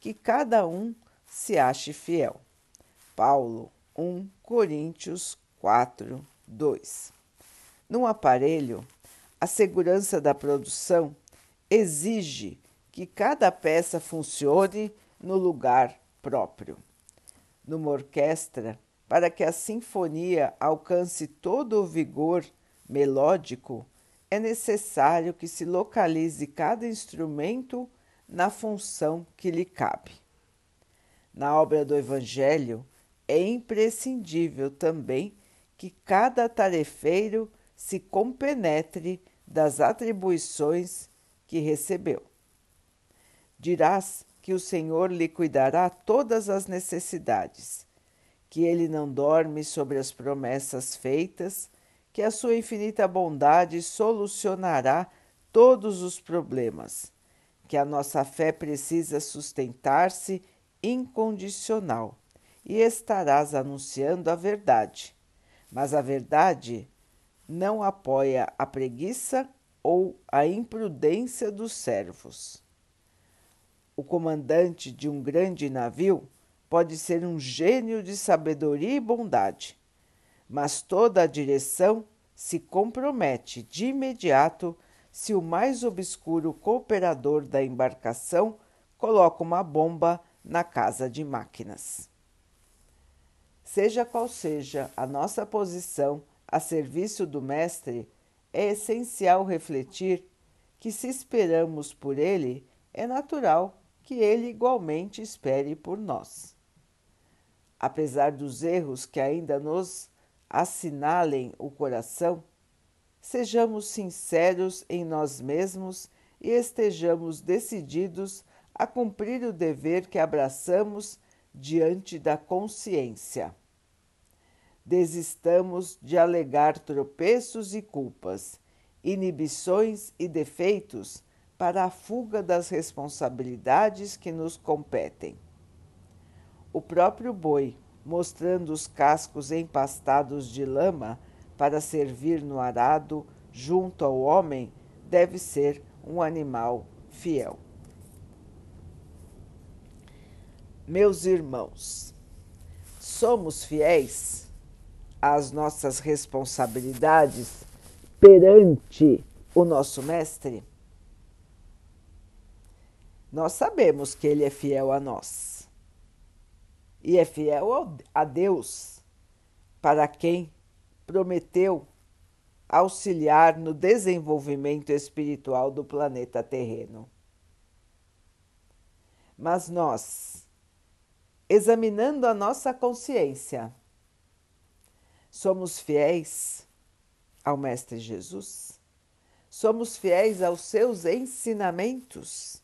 que cada um se ache fiel. Paulo 1 Coríntios 4, 2. Num aparelho, a segurança da produção exige que cada peça funcione no lugar próprio. Numa orquestra, para que a sinfonia alcance todo o vigor melódico, é necessário que se localize cada instrumento na função que lhe cabe. Na obra do Evangelho, é imprescindível também que cada tarefeiro se compenetre das atribuições que recebeu. Dirás que o Senhor lhe cuidará todas as necessidades, que ele não dorme sobre as promessas feitas, que a sua infinita bondade solucionará todos os problemas que a nossa fé precisa sustentar-se incondicional e estarás anunciando a verdade. Mas a verdade não apoia a preguiça ou a imprudência dos servos. O comandante de um grande navio pode ser um gênio de sabedoria e bondade, mas toda a direção se compromete de imediato se o mais obscuro cooperador da embarcação coloca uma bomba na casa de máquinas. Seja qual seja a nossa posição a serviço do Mestre, é essencial refletir que, se esperamos por ele, é natural que ele igualmente espere por nós. Apesar dos erros que ainda nos assinalem o coração, sejamos sinceros em nós mesmos e estejamos decididos a cumprir o dever que abraçamos diante da consciência. Desistamos de alegar tropeços e culpas, inibições e defeitos para a fuga das responsabilidades que nos competem. O próprio boi, mostrando os cascos empastados de lama, para servir no arado junto ao homem deve ser um animal fiel. Meus irmãos, somos fiéis às nossas responsabilidades perante o nosso Mestre? Nós sabemos que Ele é fiel a nós e é fiel a Deus, para quem prometeu auxiliar no desenvolvimento espiritual do planeta terreno. Mas nós, examinando a nossa consciência, somos fiéis ao Mestre Jesus? Somos fiéis aos seus ensinamentos?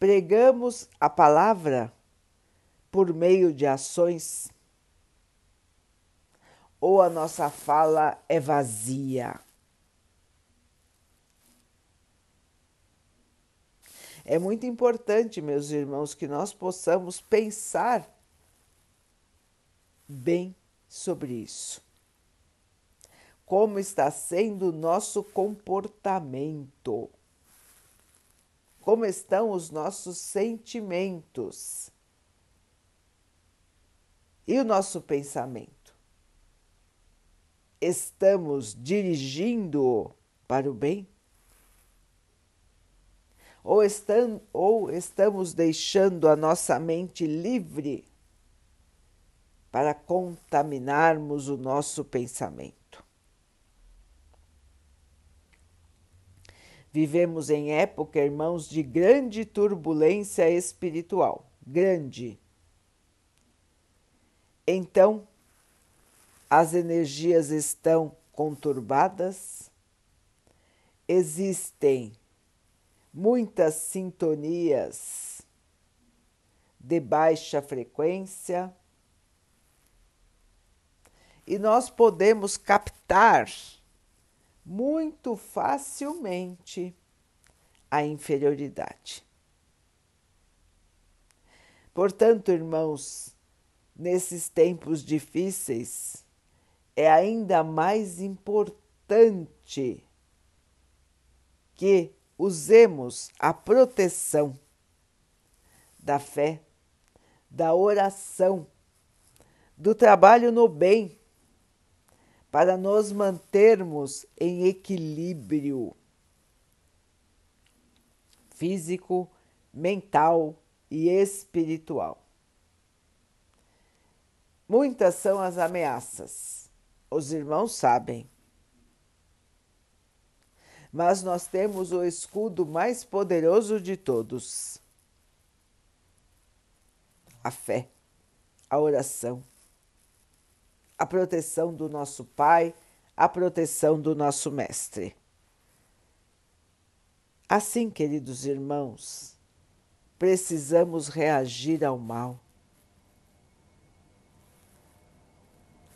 Pregamos a palavra por meio de ações ou a nossa fala é vazia? É muito importante, meus irmãos, que nós possamos pensar bem sobre isso. Como está sendo o nosso comportamento? Como estão os nossos sentimentos? E o nosso pensamento? Estamos dirigindo para o bem? Ou, estam, ou estamos deixando a nossa mente livre para contaminarmos o nosso pensamento? Vivemos em época, irmãos, de grande turbulência espiritual grande. Então, as energias estão conturbadas, existem muitas sintonias de baixa frequência e nós podemos captar muito facilmente a inferioridade. Portanto, irmãos, nesses tempos difíceis, é ainda mais importante que usemos a proteção da fé, da oração, do trabalho no bem, para nos mantermos em equilíbrio físico, mental e espiritual. Muitas são as ameaças, os irmãos sabem. Mas nós temos o escudo mais poderoso de todos: a fé, a oração a proteção do nosso Pai, a proteção do nosso Mestre. Assim, queridos irmãos, precisamos reagir ao mal,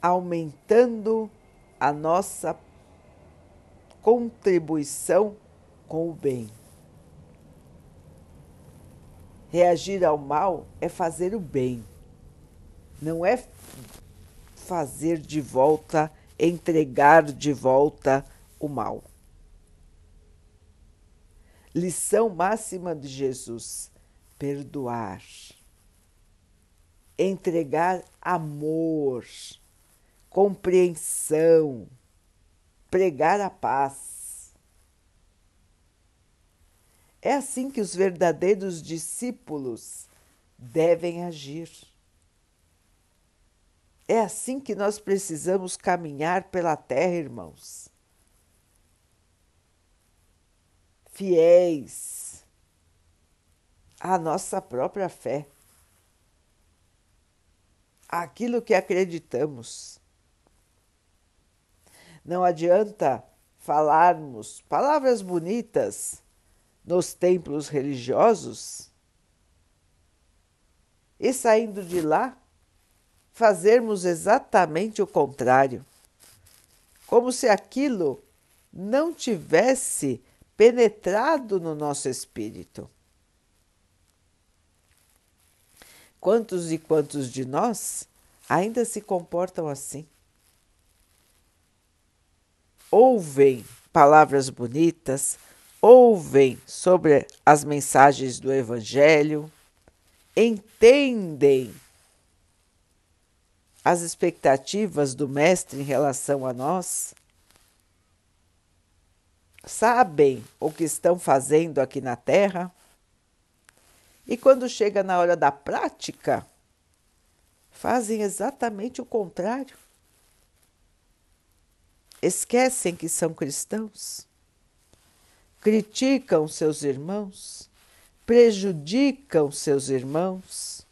aumentando a nossa contribuição com o bem. Reagir ao mal é fazer o bem, não é fazer de volta, entregar de volta o mal. Lição máxima de Jesus: perdoar, entregar amor, compreensão, pregar a paz. É assim que os verdadeiros discípulos devem agir. É assim que nós precisamos caminhar pela terra, irmãos. Fiéis à nossa própria fé, aquilo que acreditamos. Não adianta falarmos palavras bonitas nos templos religiosos e saindo de lá fazermos exatamente o contrário, como se aquilo não tivesse penetrado no nosso espírito. Quantos e quantos de nós ainda se comportam assim? Ouvem palavras bonitas, ouvem sobre as mensagens do Evangelho, entendem as expectativas do Mestre em relação a nós? Sabem o que estão fazendo aqui na Terra? E quando chega na hora da prática, fazem exatamente o contrário. Esquecem que são cristãos, criticam seus irmãos, prejudicam seus irmãos?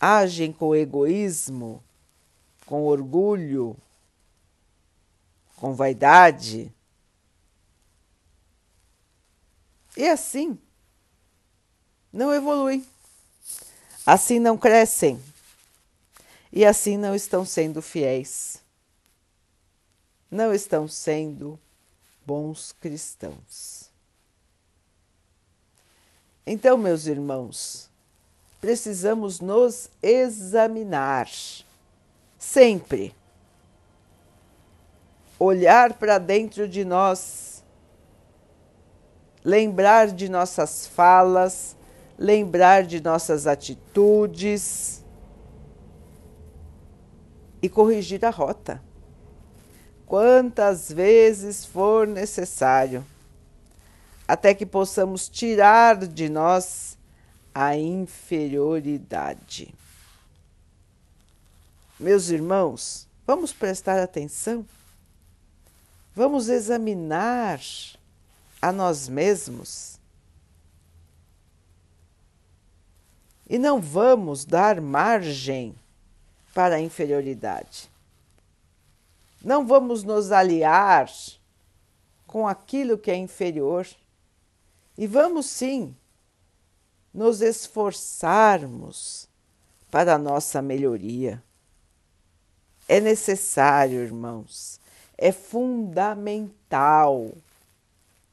Agem com egoísmo, com orgulho, com vaidade. E assim não evoluem, assim não crescem. E assim não estão sendo fiéis, não estão sendo bons cristãos. Então, meus irmãos, precisamos nos examinar sempre. Olhar para dentro de nós, lembrar de nossas falas, lembrar de nossas atitudes e corrigir a rota. Quantas vezes for necessário, até que possamos tirar de nós a inferioridade. Meus irmãos, vamos prestar atenção? Vamos examinar a nós mesmos e não vamos dar margem para a inferioridade. Não vamos nos aliar com aquilo que é inferior E vamos sim nos esforçarmos para a nossa melhoria. É necessário, irmãos, é fundamental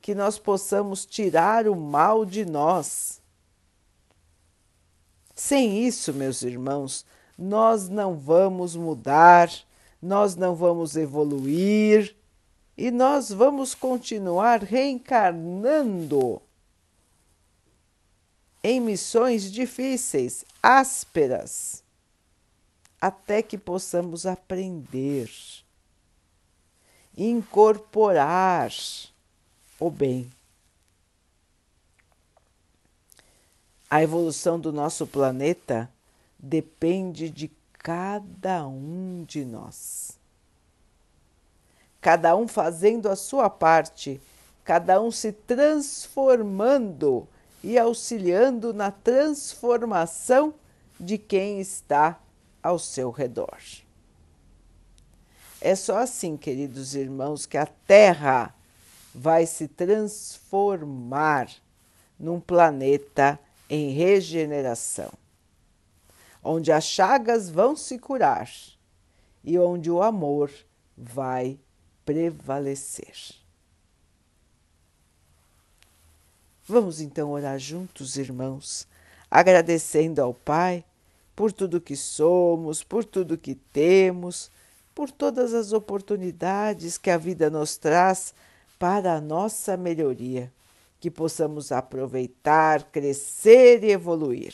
que nós possamos tirar o mal de nós. Sem isso, meus irmãos, nós não vamos mudar, nós não vamos evoluir e nós vamos continuar reencarnando em missões difíceis, ásperas, até que possamos aprender, incorporar o bem. A evolução do nosso planeta depende de cada um de nós. Cada um fazendo a sua parte, cada um se transformando e auxiliando na transformação de quem está ao seu redor. É só assim, queridos irmãos, que a Terra vai se transformar num planeta em regeneração, onde as chagas vão se curar e onde o amor vai prevalecer. Vamos então orar juntos, irmãos, agradecendo ao Pai por tudo que somos, por tudo que temos, por todas as oportunidades que a vida nos traz para a nossa melhoria, que possamos aproveitar, crescer e evoluir.